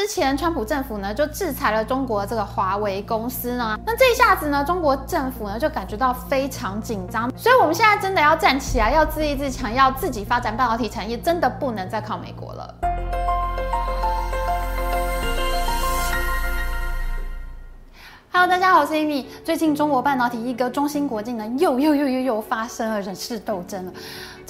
之前川普政府呢就制裁了中国这个华为公司呢，那这一下子呢，中国政府呢就感觉到非常紧张，所以我们现在真的要站起来，要自立自强，要自己发展半导体产业，真的不能再靠美国了。Hello，大家好，我是 Amy。最近中国半导体一哥中芯国际呢，又又又又又发生了人事斗争了。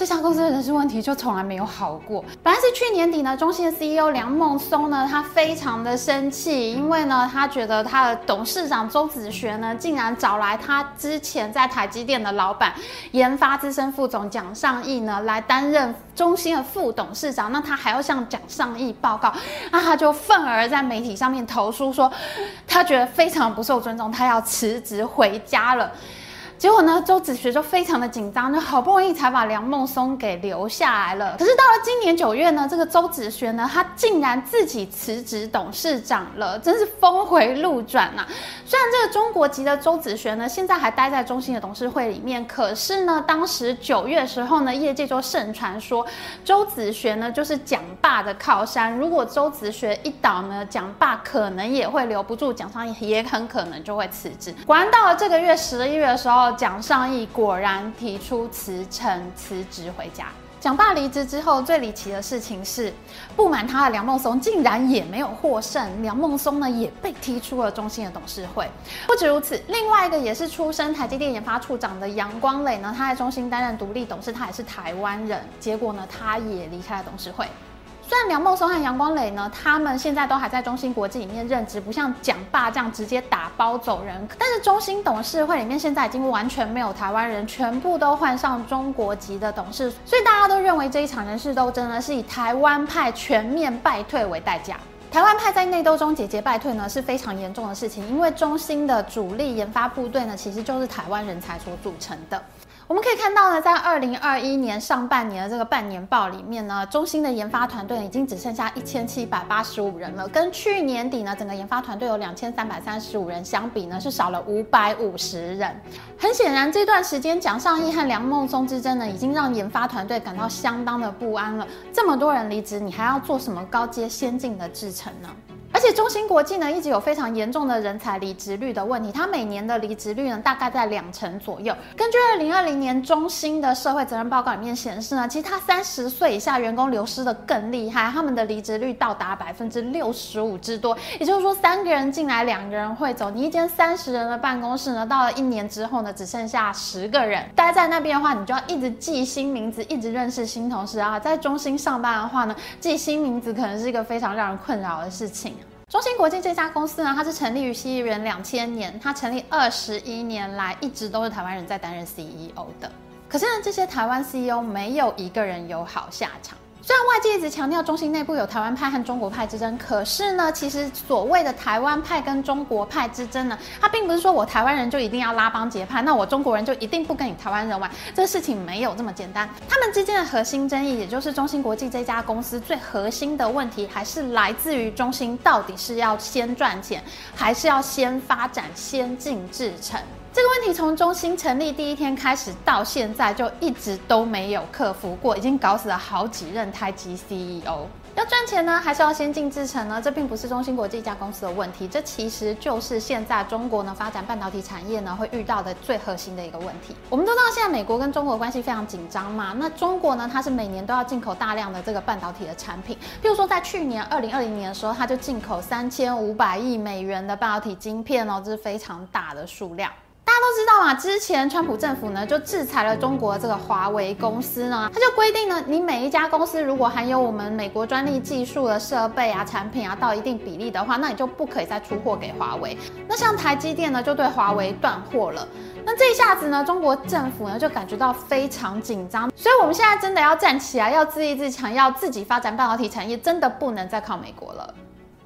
这家公司的人事问题就从来没有好过。本来是去年底呢，中信的 CEO 梁孟松呢，他非常的生气，因为呢，他觉得他的董事长周子学呢，竟然找来他之前在台积电的老板、研发资深副总蒋尚义呢，来担任中芯的副董事长。那他还要向蒋尚义报告，那他就愤而在媒体上面投诉说，他觉得非常不受尊重，他要辞职回家了。结果呢，周子学就非常的紧张，就好不容易才把梁孟松给留下来了。可是到了今年九月呢，这个周子学呢，他竟然自己辞职董事长了，真是峰回路转呐、虽然这个中国籍的周子学呢，现在还待在中芯的董事会里面，可是呢，当时九月的时候呢，业界就盛传说周子学呢就是蒋爸的靠山，如果周子学一倒呢，蒋爸可能也会留不住，蒋尚义也很可能就会辞职。果然到了这个月十一月的时候。蒋尚义果然提出辞呈辞职回家。蒋爸离职之后，最离奇的事情是，不满他的梁孟松竟然也没有获胜，梁孟松呢也被踢出了中芯的董事会。不止如此，另外一个也是出身台积电研发处长的杨光磊呢，他在中芯担任独立董事，他也是台湾人，结果呢，他也离开了董事会。虽然梁孟松和杨光磊呢，他们现在都还在中芯国际里面任职，不像蒋爸这样直接打包走人。但是中芯董事会里面现在已经完全没有台湾人，全部都换上中国籍的董事，所以大家都认为这一场人事斗争呢，是以台湾派全面败退为代价。台湾派在内斗中节节败退呢，是非常严重的事情，因为中芯的主力研发部队呢，其实就是台湾人才所组成的。我们可以看到呢，在二零二一年上半年的这个半年报里面呢，中芯的研发团队已经只剩下一千七百八十五人了，跟去年底呢整个研发团队有两千三百三十五人相比呢，是少了五百五十人。很显然，这段时间蒋尚义和梁孟松之争呢，已经让研发团队感到相当的不安了。这么多人离职，你还要做什么高阶先进的制程呢？而且中芯国际呢，一直有非常严重的人才离职率的问题，它每年的离职率呢，大概在两成左右。根据二零二零年中芯的社会责任报告里面显示呢，其实它三十岁以下员工流失的更厉害，他们的离职率到达百分之六十五之多。也就是说，三个人进来，两个人会走。你一间三十人的办公室呢，到了一年之后呢，只剩下十个人。待在那边的话，你就要一直记新名字，一直认识新同事啊。在中芯上班的话呢，记新名字可能是一个非常让人困扰的事情。中芯国际这家公司呢，它是成立于西元两千年，它成立二十一年来一直都是台湾人在担任 CEO 的。可是呢，这些台湾 CEO 没有一个人有好下场。虽然外界一直强调中芯内部有台湾派和中国派之争，可是呢，其实所谓的台湾派跟中国派之争呢，它并不是说我台湾人就一定要拉帮结派，那我中国人就一定不跟你台湾人玩，这个事情没有这么简单。他们之间的核心争议，也就是中芯国际这家公司最核心的问题，还是来自于中芯到底是要先赚钱，还是要先发展先进制程。这个问题从中芯成立第一天开始到现在就一直都没有克服过，已经搞死了好几任台积 CEO。要赚钱呢，还是要先进制程呢？这并不是中芯国际一家公司的问题，这其实就是现在中国呢发展半导体产业呢会遇到的最核心的一个问题。我们都知道现在美国跟中国关系非常紧张嘛，那中国呢它是每年都要进口大量的这个半导体的产品，譬如说在去年二零二零年的时候，它就进口三千五百亿美元的半导体晶片哦，这是非常大的数量。大家都知道嘛，之前川普政府呢就制裁了中国这个华为公司呢，他就规定呢，你每一家公司如果含有我们美国专利技术的设备啊、产品啊到一定比例的话，那你就不可以再出货给华为。那像台积电呢，就对华为断货了。那这一下子呢，中国政府呢就感觉到非常紧张，所以我们现在真的要站起来，要自立自强，要自己发展半导体产业，真的不能再靠美国了。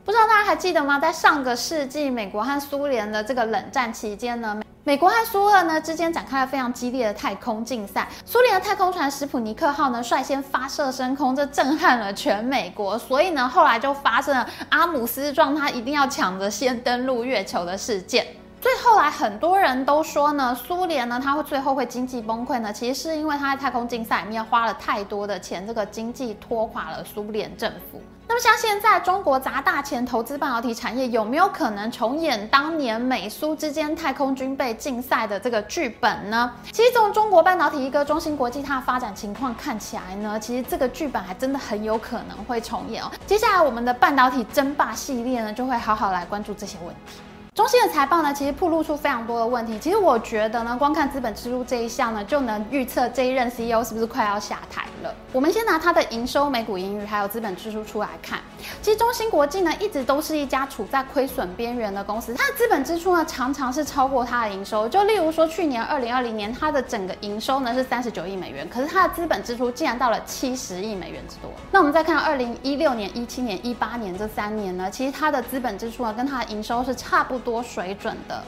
不知道大家还记得吗？在上个世纪，美国和苏联的这个冷战期间呢，美国和苏俄呢之间展开了非常激烈的太空竞赛。苏联的太空船史普尼克号呢率先发射升空，这震撼了全美国。所以呢，后来就发生了阿姆斯壮他一定要抢着先登陆月球的事件。所以后来很多人都说呢，苏联呢它会最后会经济崩溃呢，其实是因为它在太空竞赛里面花了太多的钱，这个经济拖垮了苏联政府。那么像现在中国砸大钱投资半导体产业，有没有可能重演当年美苏之间太空军备竞赛的这个剧本呢？其实从中国半导体一个中芯国际它的发展情况看起来呢，其实这个剧本还真的很有可能会重演哦。接下来我们的半导体争霸系列呢，就会好好来关注这些问题。中芯的财报呢，其实暴露出非常多的问题。其实我觉得呢，光看资本支出这一项呢，就能预测这一任 CEO 是不是快要下台了。我们先拿它的营收、每股盈余还有资本支出出来看。其实中芯国际呢，一直都是一家处在亏损边缘的公司。它的资本支出呢，常常是超过它的营收。就例如说，去年二零二零年，它的整个营收呢是三十九亿美元，可是它的资本支出竟然到了七十亿美元之多。那我们再看二零一六年、一七年、一八年这三年呢，其实它的资本支出呢，跟它的营收是差不多水准的。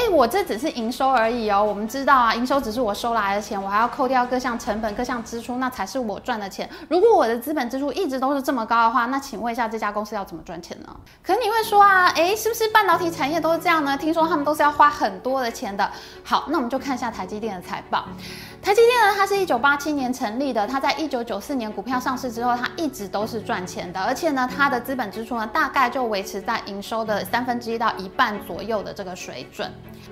哎，我这只是营收而已哦。我们知道啊，营收只是我收来的钱，我还要扣掉各项成本、各项支出，那才是我赚的钱。如果我的资本支出一直都是这么高的话，那请问一下，这家公司要怎么赚钱呢？可能你会说啊，哎，是不是半导体产业都是这样呢？听说他们都是要花很多的钱的。好，那我们就看一下台积电的财报。台积电呢，它是一九八七年成立的，它在一九九四年股票上市之后，它一直都是赚钱的，而且呢，它的资本支出呢，大概就维持在营收的三分之一到一半左右的这个水准。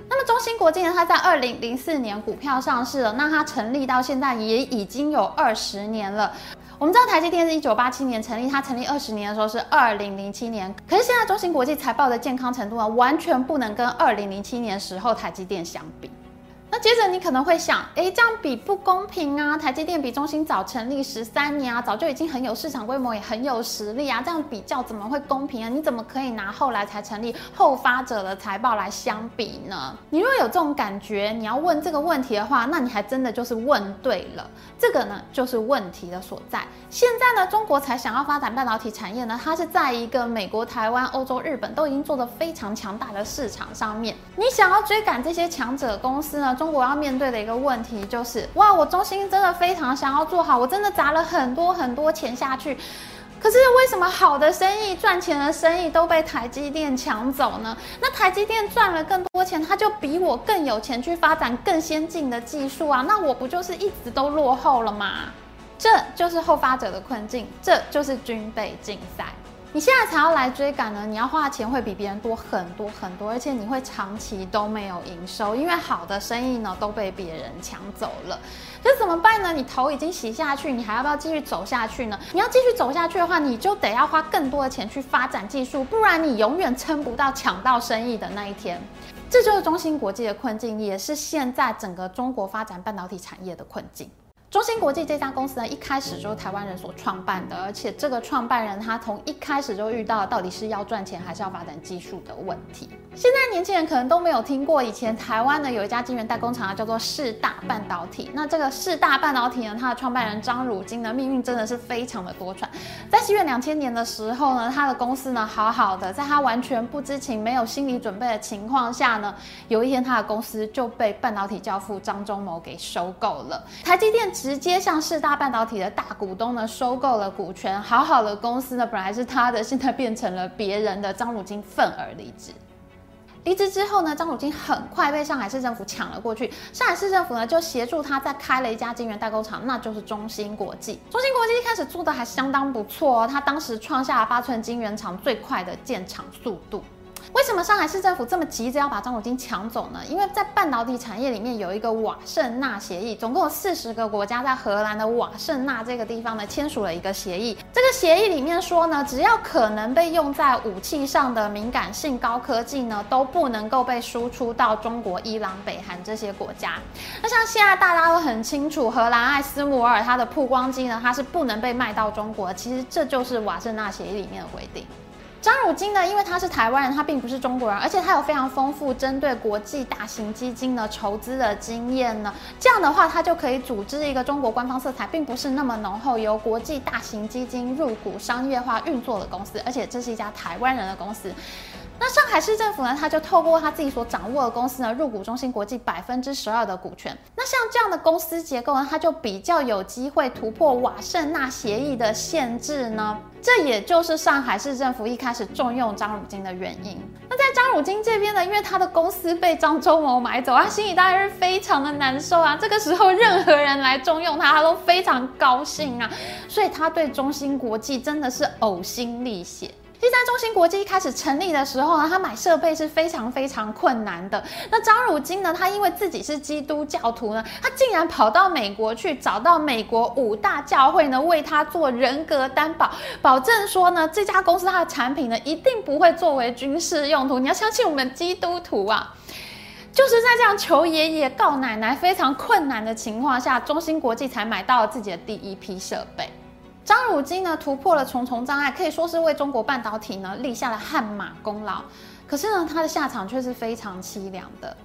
那么中芯国际呢，它在二零零四年股票上市了，那它成立到现在也已经有二十年了。我们知道台积电是一九八七年成立，它成立二十年的时候是二零零七年，可是现在中芯国际财报的健康程度呢，完全不能跟二零零七年时候台积电相比。接着你可能会想，诶，这样比不公平啊！台积电比中芯早成立十三年啊，早就已经很有市场规模，也很有实力啊，这样比较怎么会公平啊？你怎么可以拿后来才成立后发者的财报来相比呢？你如果有这种感觉，你要问这个问题的话，那你还真的就是问对了。这个呢，就是问题的所在。现在呢，中国才想要发展半导体产业呢，它是在一个美国、台湾、欧洲、日本都已经做得非常强大的市场上面，你想要追赶这些强者公司呢？中国要面对的一个问题就是，哇，我中心真的非常想要做好，我真的砸了很多很多钱下去，可是为什么好的生意、赚钱的生意都被台积电抢走呢？那台积电赚了更多钱，他就比我更有钱去发展更先进的技术啊，那我不就是一直都落后了吗？这就是后发者的困境，这就是军备竞赛。你现在才要来追赶呢，你要花的钱会比别人多很多很多，而且你会长期都没有营收，因为好的生意呢都被别人抢走了。这怎么办呢？你头已经洗下去，你还要不要继续走下去呢？你要继续走下去的话，你就得要花更多的钱去发展技术，不然你永远撑不到抢到生意的那一天。这就是中芯国际的困境，也是现在整个中国发展半导体产业的困境。中芯国际这家公司呢，一开始就是台湾人所创办的，而且这个创办人他从一开始就遇到到底是要赚钱还是要发展技术的问题。现在年轻人可能都没有听过，以前台湾呢有一家晶圆代工厂叫做世大半导体。那这个世大半导体呢，它的创办人张汝京的命运真的是非常的多舛。在西元两千年的时候呢，他的公司呢好好的，在他完全不知情、没有心理准备的情况下呢，有一天他的公司就被半导体教父张忠谋给收购了。台积电。直接向四大半导体的大股东呢收购了股权，好好的公司呢本来是他的，现在变成了别人的。张汝京愤而离职。离职之后呢，张汝京很快被上海市政府抢了过去。上海市政府呢就协助他再开了一家晶圆代工厂，那就是中芯国际。中芯国际一开始做的还相当不错哦，他当时创下了八寸晶圆厂最快的建厂速度。为什么上海市政府这么急着要把张汝京抢走呢？因为在半导体产业里面有一个瓦圣纳协议，总共有四十个国家在荷兰的瓦圣纳这个地方呢签署了一个协议。这个协议里面说呢，只要可能被用在武器上的敏感性高科技呢，都不能够被输出到中国、伊朗、北韩这些国家。那像现在大家都很清楚，荷兰爱斯摩尔它的曝光机呢，它是不能被卖到中国。其实这就是瓦圣纳协议里面的规定。张汝京呢，因为他是台湾人，他并不是中国人，而且他有非常丰富针对国际大型基金的筹资的经验呢。这样的话，他就可以组织一个中国官方色彩并不是那么浓厚，由国际大型基金入股商业化运作的公司，而且这是一家台湾人的公司。那上海市政府呢，他就透过他自己所掌握的公司呢，入股中芯国际百分之十二的股权。那像这样的公司结构呢，它就比较有机会突破瓦盛纳协议的限制呢。这也就是上海市政府一开始重用张汝京的原因。那在张张汝京这边呢，因为他的公司被张忠谋买走，他心里当然是非常的难受啊。这个时候，任何人来重用他，他都非常高兴啊。所以他对中芯国际真的是呕心沥血。其实，在中芯国际一开始成立的时候呢，他买设备是非常非常困难的。那张汝京呢，他因为自己是基督教徒呢，他竟然跑到美国去，找到美国五大教会呢，为他做人格担保，保证说呢，这家公司它的产品呢，一定不会作为军事用途。你要相信我们基督徒啊！就是在这样求爷爷告奶奶非常困难的情况下，中芯国际才买到了自己的第一批设备。张汝京呢，突破了重重障碍，可以说是为中国半导体呢立下了汗马功劳。可是呢，他的下场却是非常凄凉的，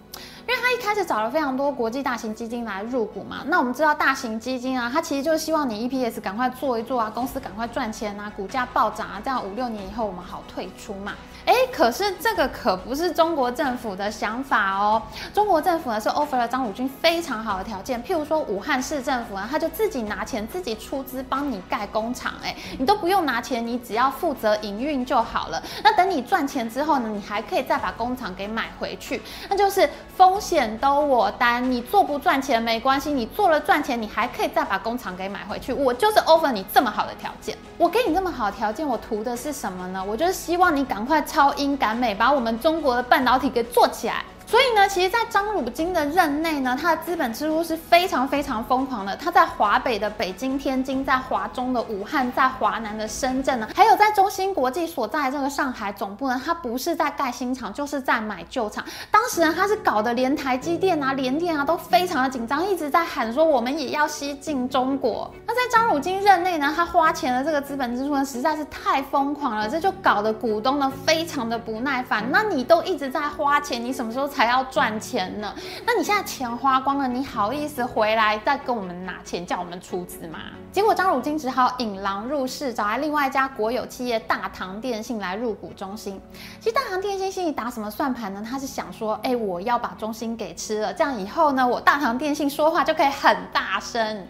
因为他一开始找了非常多国际大型基金来入股嘛。那我们知道，大型基金啊，它其实就是希望你 EPS 赶快做一做啊，公司赶快赚钱啊，股价暴涨啊，这样五六年以后我们好退出嘛。哎，可是这个可不是中国政府的想法哦。中国政府呢是 offer 了张汝军非常好的条件，譬如说武汉市政府呢，他就自己拿钱自己出资帮你盖工厂，哎，你都不用拿钱，你只要负责营运就好了。那等你赚钱之后呢，你还可以再把工厂给买回去，那就是风风险都我担。你做不赚钱没关系，你做了赚钱，你还可以再把工厂给买回去。我就是 offer 你这么好的条件，我给你这么好条件，我图的是什么呢？我就是希望你赶快。超英赶美，把我们中国的半导体给做起来。所以呢，其实，在张汝京的任内呢，他的资本支出是非常非常疯狂的。他在华北的北京、天津，在华中的武汉，在华南的深圳呢，还有在中芯国际所在的这个上海总部呢，他不是在盖新厂，就是在买旧厂。当时呢，他是搞得连台积电啊、联电啊都非常的紧张，一直在喊说我们也要吸进中国。那在张汝京任内呢，他花钱的这个资本支出呢，实在是太疯狂了，这就搞得股东呢非常的不耐烦。那你都一直在花钱，你什么时候才？还要赚钱呢，那你现在钱花光了，你好意思回来再跟我们拿钱叫我们出资吗？结果张汝京只好引狼入室，找来另外一家国有企业大唐电信来入股中芯。其实大唐电信心里打什么算盘呢？他是想说，哎，我要把中心给吃了，这样以后呢，我大唐电信说话就可以很大声。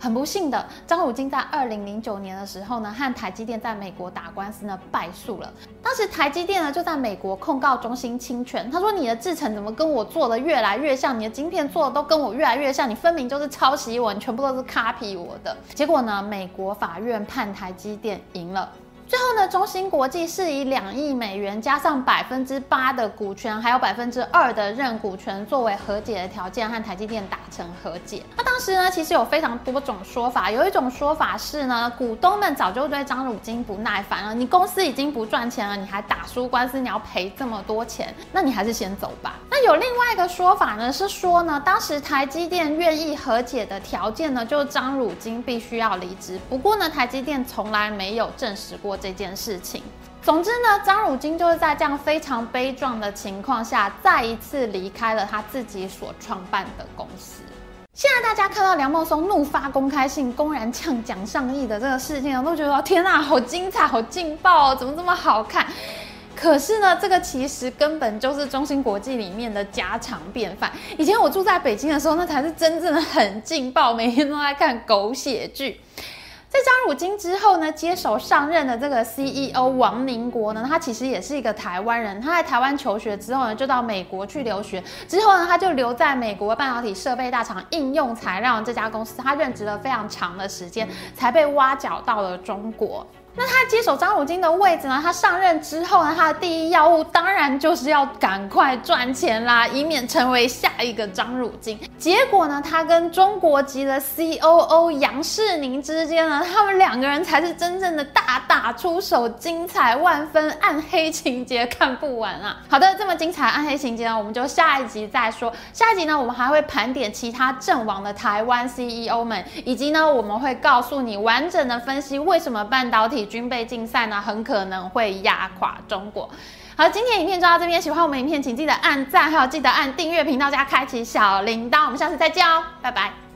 很不幸的，张汝京在二零零九年的时候呢，和台积电在美国打官司呢，败诉了。当时台积电呢就在美国控告中芯侵权，他说你的制程怎么跟我做的越来越像，你的晶片做的都跟我越来越像，你分明就是抄袭我，你全部都是 copy 我的。结果呢，美国法院判台积电赢了。最后呢，中芯国际是以两亿美元加上百分之八的股权，还有百分之二的认股权作为和解的条件，和台积电达成和解。那当时呢，其实有非常多种说法，有一种说法是呢，股东们早就对张汝京不耐烦了，你公司已经不赚钱了，你还打输官司，你要赔这么多钱，那你还是先走吧。那有另外一个说法呢，是说呢，当时台积电愿意和解的条件呢，就是张汝京必须要离职。不过呢，台积电从来没有证实过。这件事情，总之呢，张汝京就是在这样非常悲壮的情况下，再一次离开了他自己所创办的公司。现在大家看到梁孟松怒发公开信，公然呛蒋尚义的这个事情，都觉得天哪，好精彩，好劲爆哦，怎么这么好看？可是呢，这个其实根本就是中芯国际里面的家常便饭。以前我住在北京的时候，那才是真正的很劲爆，每天都在看狗血剧。在张汝京之后呢，接手上任的这个 CEO 王宁国呢，他其实也是一个台湾人。他在台湾求学之后呢，就到美国去留学。之后呢，他就留在美国半导体设备大厂应用材料这家公司，他任职了非常长的时间，才被挖角到了中国。那他接手张汝京的位置呢？他上任之后呢，他的第一要务当然就是要赶快赚钱啦，以免成为下一个张汝京。结果呢，他跟中国籍的 COO 杨世宁之间呢，他们两个人才是真正的大打出手，精彩万分，暗黑情节看不完啊！好的，这么精彩暗黑情节呢，我们就下一集再说。下一集呢，我们还会盘点其他阵亡的台湾 CEO 们，以及呢，我们会告诉你完整的分析为什么半导体。军备竞赛呢，很可能会压垮中国。好，今天影片就到这边，喜欢我们影片，请记得按赞，还有记得按订阅频道加开启小铃铛。我们下次再见哦，拜拜。